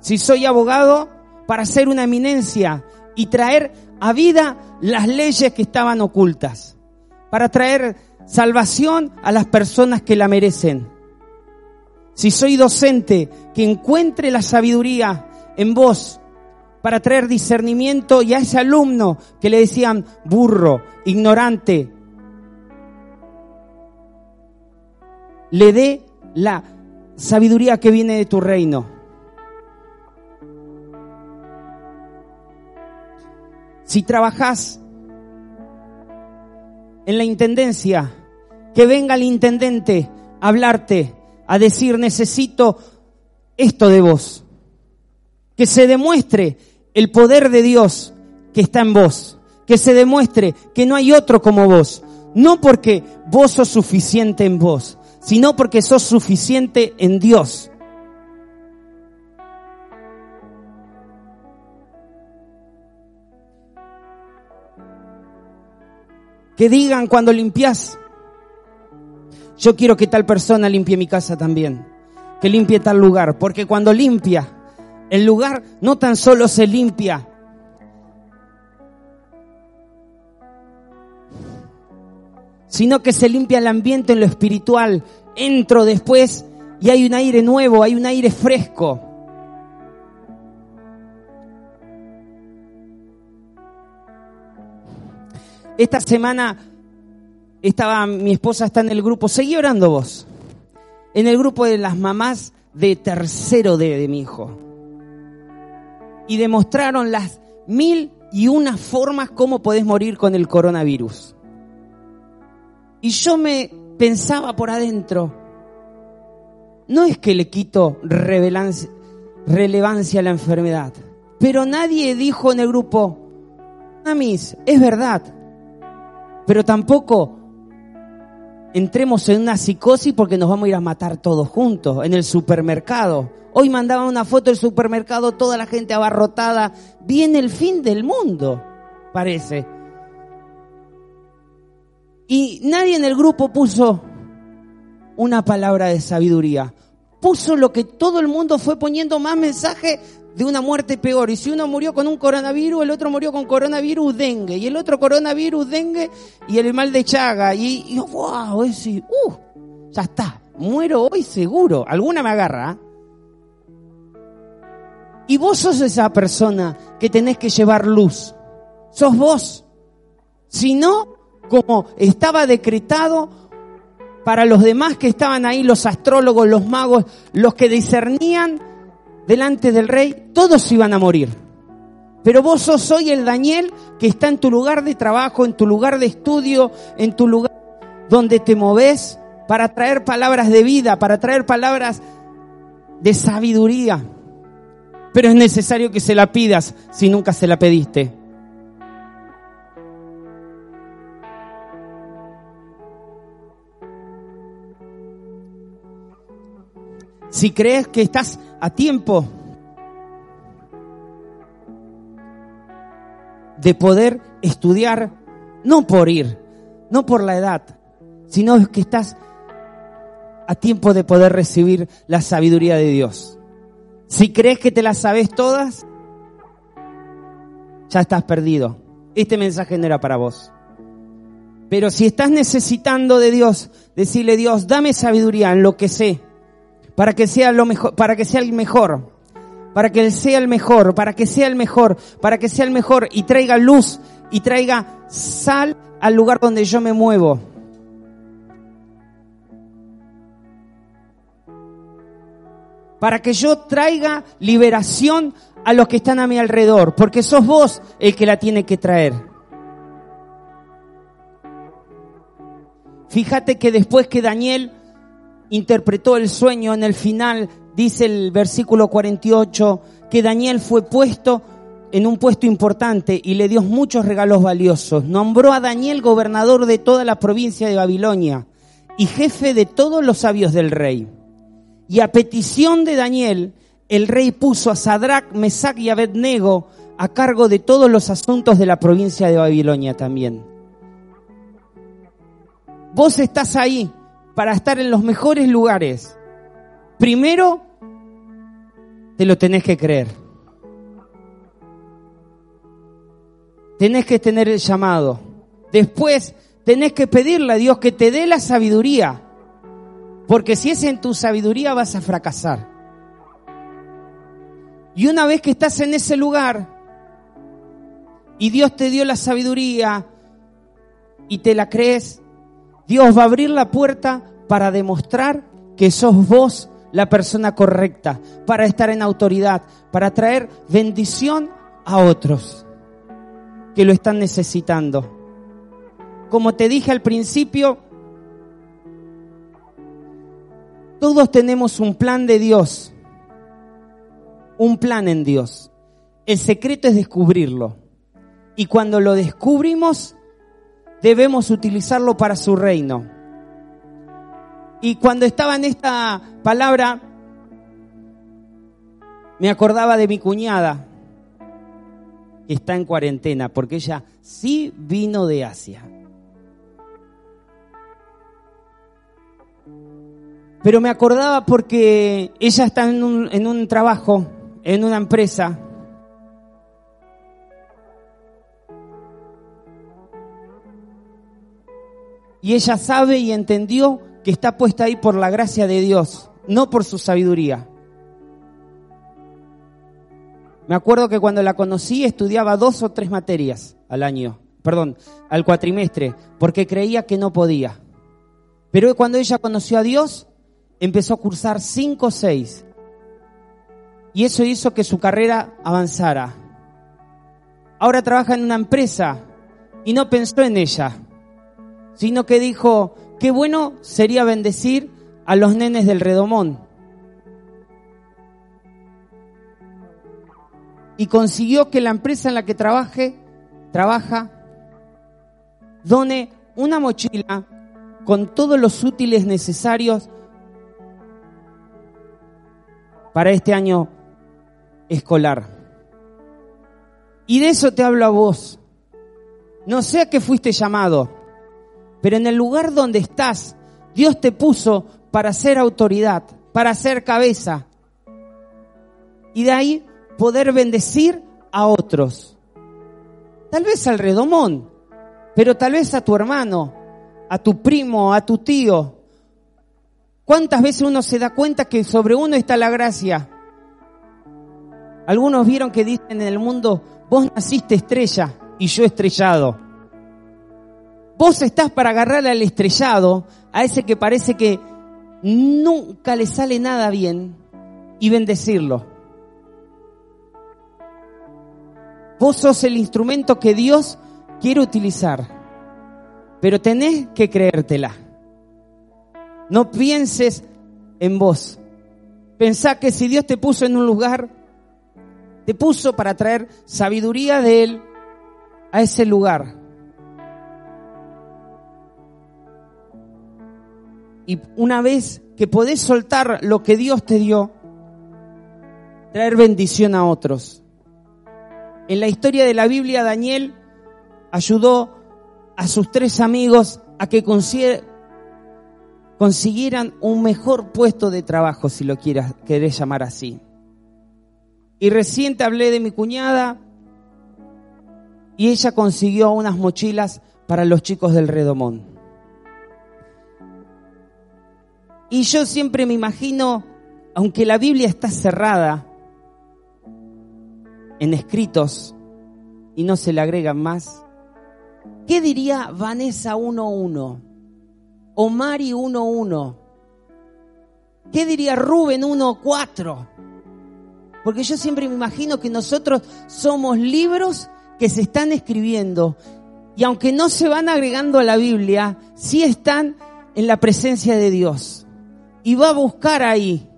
Si soy abogado, para ser una eminencia y traer a vida las leyes que estaban ocultas. Para traer salvación a las personas que la merecen. Si soy docente, que encuentre la sabiduría en vos para traer discernimiento y a ese alumno que le decían burro, ignorante, le dé la sabiduría que viene de tu reino. Si trabajas en la intendencia, que venga el intendente a hablarte, a decir necesito esto de vos. Que se demuestre el poder de Dios que está en vos. Que se demuestre que no hay otro como vos. No porque vos sos suficiente en vos, sino porque sos suficiente en Dios. Que digan cuando limpias, yo quiero que tal persona limpie mi casa también, que limpie tal lugar, porque cuando limpia, el lugar no tan solo se limpia, sino que se limpia el ambiente en lo espiritual. Entro después y hay un aire nuevo, hay un aire fresco. Esta semana estaba, mi esposa está en el grupo, seguí orando vos, en el grupo de las mamás de tercero de, de mi hijo. Y demostraron las mil y una formas cómo podés morir con el coronavirus. Y yo me pensaba por adentro, no es que le quito relevancia a la enfermedad, pero nadie dijo en el grupo, Amis, es verdad, pero tampoco entremos en una psicosis porque nos vamos a ir a matar todos juntos en el supermercado. Hoy mandaban una foto del supermercado, toda la gente abarrotada. Viene el fin del mundo, parece. Y nadie en el grupo puso una palabra de sabiduría. Puso lo que todo el mundo fue poniendo más mensaje de una muerte peor. Y si uno murió con un coronavirus, el otro murió con coronavirus dengue, y el otro coronavirus dengue y el mal de Chaga. Y, y wow, ese, uh, ya está, muero hoy seguro. Alguna me agarra. ¿ah? Y vos sos esa persona que tenés que llevar luz. Sos vos. Si no, como estaba decretado para los demás que estaban ahí, los astrólogos, los magos, los que discernían, delante del rey, todos iban a morir. Pero vos sos hoy el Daniel que está en tu lugar de trabajo, en tu lugar de estudio, en tu lugar donde te moves para traer palabras de vida, para traer palabras de sabiduría. Pero es necesario que se la pidas si nunca se la pediste. Si crees que estás a tiempo de poder estudiar, no por ir, no por la edad, sino que estás a tiempo de poder recibir la sabiduría de Dios. Si crees que te las sabes todas, ya estás perdido. Este mensaje no era para vos. Pero si estás necesitando de Dios, decirle Dios, dame sabiduría en lo que sé para que sea lo mejor, para que sea el mejor, para que sea el mejor, para que sea el mejor, para que sea el mejor y traiga luz y traiga sal al lugar donde yo me muevo. Para que yo traiga liberación a los que están a mi alrededor, porque sos vos el que la tiene que traer. Fíjate que después que Daniel interpretó el sueño, en el final dice el versículo 48, que Daniel fue puesto en un puesto importante y le dio muchos regalos valiosos. Nombró a Daniel gobernador de toda la provincia de Babilonia y jefe de todos los sabios del rey. Y a petición de Daniel, el rey puso a Sadrach, Mesach y Abednego a cargo de todos los asuntos de la provincia de Babilonia también. Vos estás ahí para estar en los mejores lugares. Primero, te lo tenés que creer. Tenés que tener el llamado. Después, tenés que pedirle a Dios que te dé la sabiduría. Porque si es en tu sabiduría vas a fracasar. Y una vez que estás en ese lugar y Dios te dio la sabiduría y te la crees, Dios va a abrir la puerta para demostrar que sos vos la persona correcta, para estar en autoridad, para traer bendición a otros que lo están necesitando. Como te dije al principio, todos tenemos un plan de Dios, un plan en Dios. El secreto es descubrirlo. Y cuando lo descubrimos, debemos utilizarlo para su reino. Y cuando estaba en esta palabra, me acordaba de mi cuñada, que está en cuarentena, porque ella sí vino de Asia. Pero me acordaba porque ella está en un, trabajo, en una empresa, Y ella sabe y entendió que está puesta ahí por la gracia de Dios, no por su sabiduría. Me acuerdo que cuando la conocí estudiaba dos o tres materias al año, perdón, al cuatrimestre, porque creía que no podía. Pero cuando ella conoció a Dios, empezó a cursar cinco o seis. Y eso hizo que su carrera avanzara. Ahora trabaja en una empresa y no pensó en ella sino que dijo, qué bueno sería bendecir a los nenes del redomón. Y consiguió que la empresa en la que trabaje, trabaja, done una mochila con todos los útiles necesarios para este año escolar. Y de eso te hablo a vos. No sé a qué fuiste llamado, pero en el lugar donde estás, Dios te puso para ser autoridad, para ser cabeza. Y de ahí poder bendecir a otros. Tal vez al redomón, pero tal vez a tu hermano, a tu primo, a tu tío. ¿Cuántas veces uno se da cuenta que sobre uno está la gracia? Algunos vieron que dicen en el mundo, vos naciste estrella y yo estrellado. Vos estás para agarrar al estrellado, a ese que parece que nunca le sale nada bien, y bendecirlo. Vos sos el instrumento que Dios quiere utilizar, pero tenés que creértela. No pienses en vos. Pensá que si Dios te puso en un lugar, te puso para traer sabiduría de Él a ese lugar Y una vez que podés soltar lo que Dios te dio, traer bendición a otros. En la historia de la Biblia, Daniel ayudó a sus tres amigos a que consiguieran un mejor puesto de trabajo, si lo quieras, querés llamar así. Y recién te hablé de mi cuñada y ella consiguió unas mochilas para los chicos del Redomón. Y yo siempre me imagino, aunque la Biblia está cerrada en escritos y no se le agregan más, ¿qué diría Vanessa 1.1? O Mari 1.1? ¿Qué diría Rubén 1.4? Porque yo siempre me imagino que nosotros somos libros que se están escribiendo y aunque no se van agregando a la Biblia, sí están en la presencia de Dios. Y va a buscar ahí.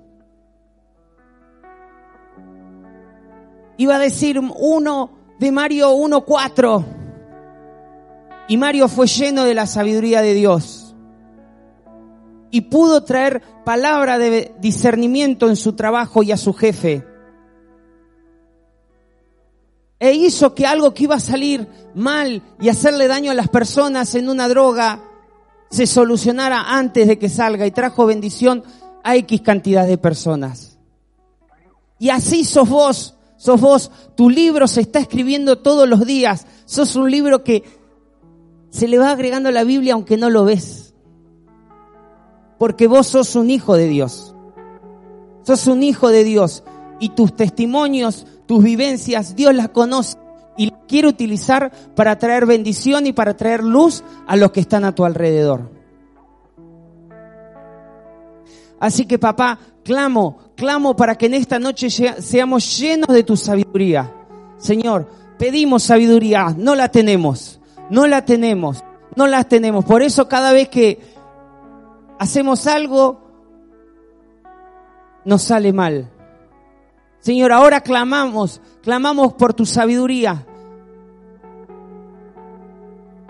Iba a decir uno de Mario 1.4. Y Mario fue lleno de la sabiduría de Dios. Y pudo traer palabra de discernimiento en su trabajo y a su jefe e hizo que algo que iba a salir mal y hacerle daño a las personas en una droga se solucionara antes de que salga y trajo bendición a X cantidad de personas. Y así sos vos, sos vos, tu libro se está escribiendo todos los días, sos un libro que se le va agregando a la Biblia aunque no lo ves. Porque vos sos un hijo de Dios. Sos un hijo de Dios y tus testimonios tus vivencias, Dios las conoce y las quiere utilizar para traer bendición y para traer luz a los que están a tu alrededor. Así que papá, clamo, clamo para que en esta noche seamos llenos de tu sabiduría. Señor, pedimos sabiduría, no la tenemos, no la tenemos, no la tenemos. Por eso cada vez que hacemos algo, nos sale mal. Señor, ahora clamamos, clamamos por tu sabiduría.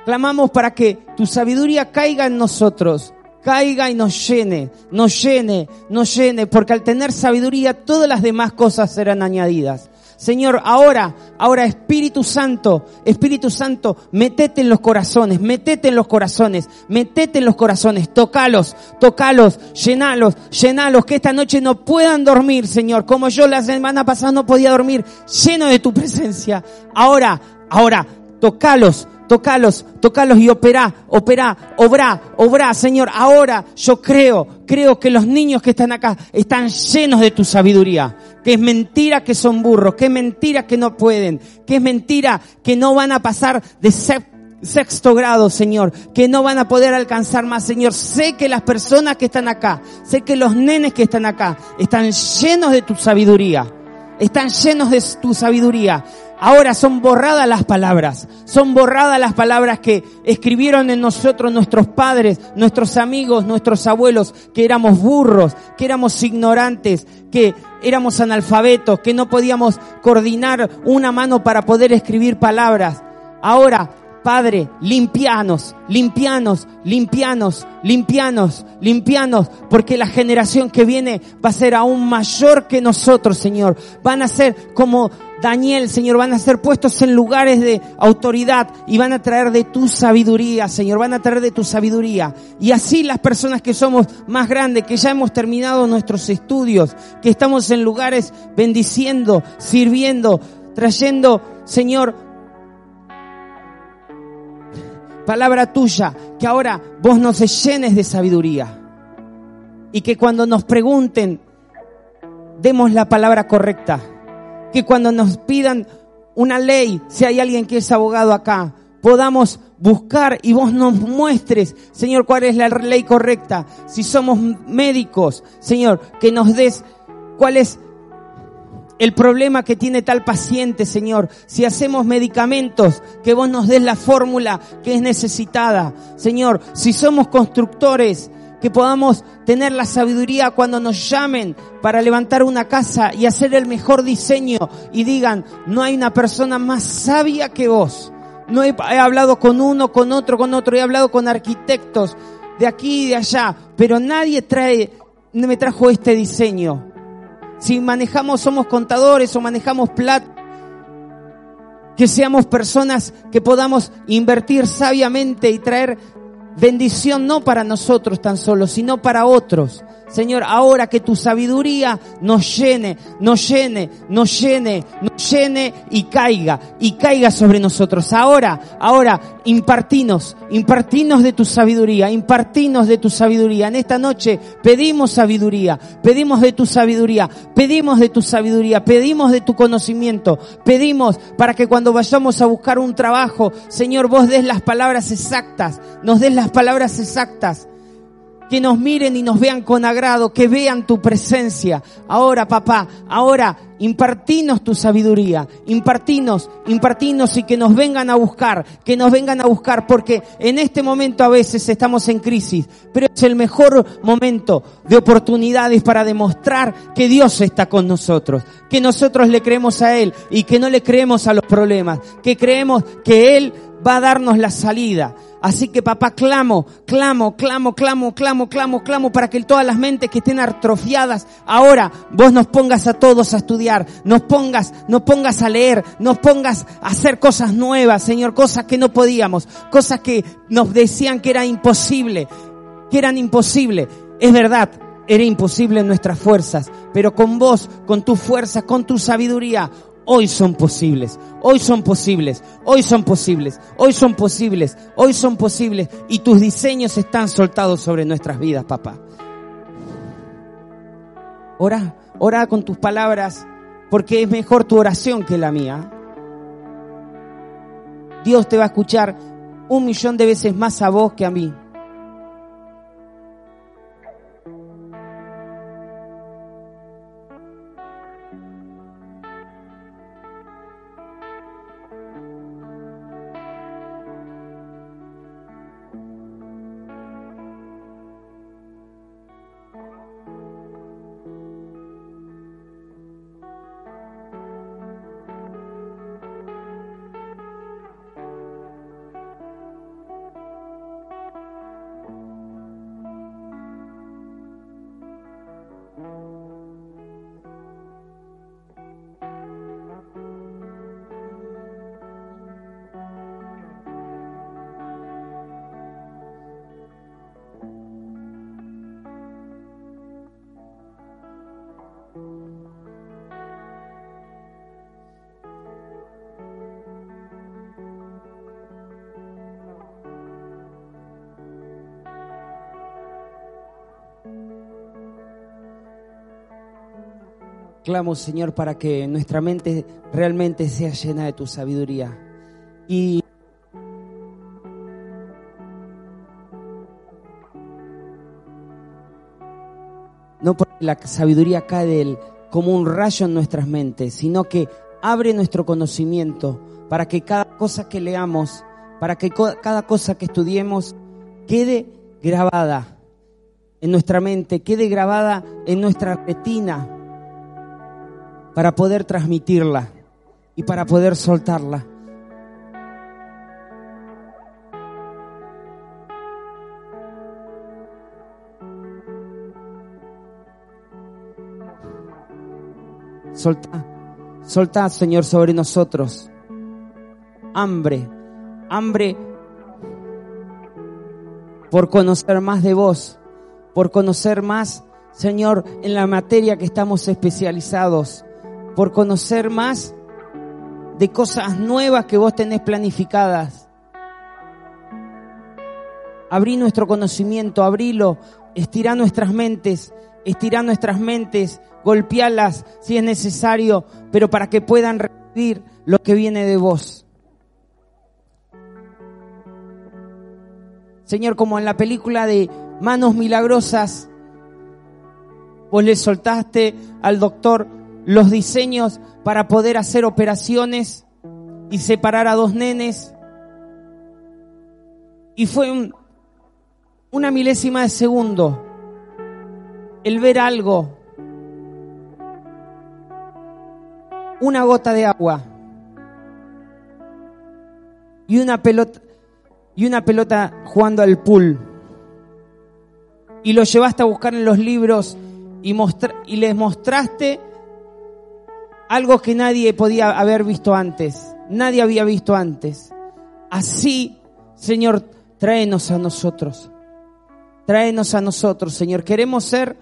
Clamamos para que tu sabiduría caiga en nosotros, caiga y nos llene, nos llene, nos llene, porque al tener sabiduría todas las demás cosas serán añadidas. Señor, ahora, ahora Espíritu Santo, Espíritu Santo, metete en los corazones, metete en los corazones, metete en los corazones, tocalos, tocalos, llenalos, llenalos, que esta noche no puedan dormir, Señor, como yo la semana pasada no podía dormir, lleno de tu presencia. Ahora, ahora, tocalos, tocalos, tocalos y opera, opera, obra, obra, Señor. Ahora yo creo, creo que los niños que están acá están llenos de tu sabiduría que es mentira que son burros, que es mentira que no pueden, que es mentira que no van a pasar de sexto grado, Señor, que no van a poder alcanzar más, Señor. Sé que las personas que están acá, sé que los nenes que están acá, están llenos de tu sabiduría, están llenos de tu sabiduría. Ahora son borradas las palabras, son borradas las palabras que escribieron en nosotros nuestros padres, nuestros amigos, nuestros abuelos, que éramos burros, que éramos ignorantes, que éramos analfabetos, que no podíamos coordinar una mano para poder escribir palabras. Ahora Padre, limpianos, limpianos, limpianos, limpianos, limpianos, porque la generación que viene va a ser aún mayor que nosotros, Señor. Van a ser como Daniel, Señor, van a ser puestos en lugares de autoridad y van a traer de tu sabiduría, Señor, van a traer de tu sabiduría. Y así las personas que somos más grandes, que ya hemos terminado nuestros estudios, que estamos en lugares bendiciendo, sirviendo, trayendo, Señor, palabra tuya, que ahora vos nos llenes de sabiduría. Y que cuando nos pregunten, demos la palabra correcta. Que cuando nos pidan una ley, si hay alguien que es abogado acá, podamos buscar y vos nos muestres, Señor, cuál es la ley correcta. Si somos médicos, Señor, que nos des cuál es el problema que tiene tal paciente, Señor. Si hacemos medicamentos, que vos nos des la fórmula que es necesitada. Señor, si somos constructores, que podamos tener la sabiduría cuando nos llamen para levantar una casa y hacer el mejor diseño y digan, no hay una persona más sabia que vos. No he, hablado con uno, con otro, con otro, he hablado con arquitectos de aquí y de allá, pero nadie trae, me trajo este diseño. Si manejamos, somos contadores o manejamos plata, que seamos personas que podamos invertir sabiamente y traer bendición no para nosotros tan solo, sino para otros. Señor, ahora que tu sabiduría nos llene, nos llene, nos llene, nos llene y caiga, y caiga sobre nosotros. Ahora, ahora, impartinos, impartinos de tu sabiduría, impartinos de tu sabiduría. En esta noche pedimos sabiduría, pedimos de tu sabiduría, pedimos de tu sabiduría, pedimos de tu conocimiento, pedimos para que cuando vayamos a buscar un trabajo, Señor, vos des las palabras exactas, nos des las palabras exactas que nos miren y nos vean con agrado, que vean tu presencia. Ahora, papá, ahora impartinos tu sabiduría, impartinos, impartinos y que nos vengan a buscar, que nos vengan a buscar, porque en este momento a veces estamos en crisis, pero es el mejor momento de oportunidades para demostrar que Dios está con nosotros, que nosotros le creemos a Él y que no le creemos a los problemas, que creemos que Él va a darnos la salida. Así que papá, clamo, clamo, clamo, clamo, clamo, clamo, clamo para que todas las mentes que estén atrofiadas, ahora vos nos pongas a todos a estudiar, nos pongas, nos pongas a leer, nos pongas a hacer cosas nuevas, Señor, cosas que no podíamos, cosas que nos decían que era imposible, que eran imposible. Es verdad, era imposible nuestras fuerzas, pero con vos, con tu fuerza, con tu sabiduría, hoy son posibles, hoy son posibles, hoy son posibles, hoy son posibles, hoy son posibles y tus diseños están soltados sobre nuestras vidas, papá. Ora, ora con tus palabras porque es mejor tu oración que la mía. Dios te va a escuchar un millón de veces más a vos que a mí. Clamo, Señor, para que nuestra mente realmente sea llena de tu sabiduría. Y no porque la sabiduría cae del, como un rayo en nuestras mentes, sino que abre nuestro conocimiento para que cada cosa que leamos, para que cada cosa que estudiemos quede grabada en nuestra mente, quede grabada en nuestra retina para poder transmitirla y para poder soltarla. Solta, solta, Señor, sobre nosotros. Hambre, hambre por conocer más de vos, por conocer más, Señor, en la materia que estamos especializados por conocer más de cosas nuevas que vos tenés planificadas. Abrí nuestro conocimiento, abrilo, estirá nuestras mentes, estirá nuestras mentes, golpealas si es necesario, pero para que puedan recibir lo que viene de vos. Señor, como en la película de Manos Milagrosas, vos le soltaste al doctor los diseños para poder hacer operaciones y separar a dos nenes. Y fue una milésima de segundo el ver algo, una gota de agua y una pelota y una pelota jugando al pool. Y lo llevaste a buscar en los libros y, y les mostraste algo que nadie podía haber visto antes, nadie había visto antes. Así, Señor, tráenos a nosotros, tráenos a nosotros, Señor. Queremos ser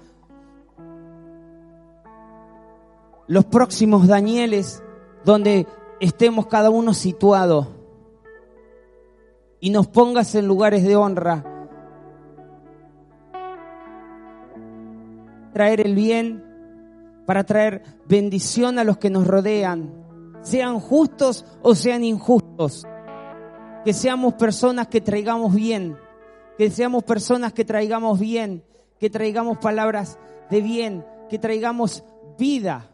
los próximos Danieles donde estemos cada uno situado y nos pongas en lugares de honra. Traer el bien para traer bendición a los que nos rodean, sean justos o sean injustos. Que seamos personas que traigamos bien, Que seamos personas que traigamos bien, que traigamos palabras de bien, que traigamos vida.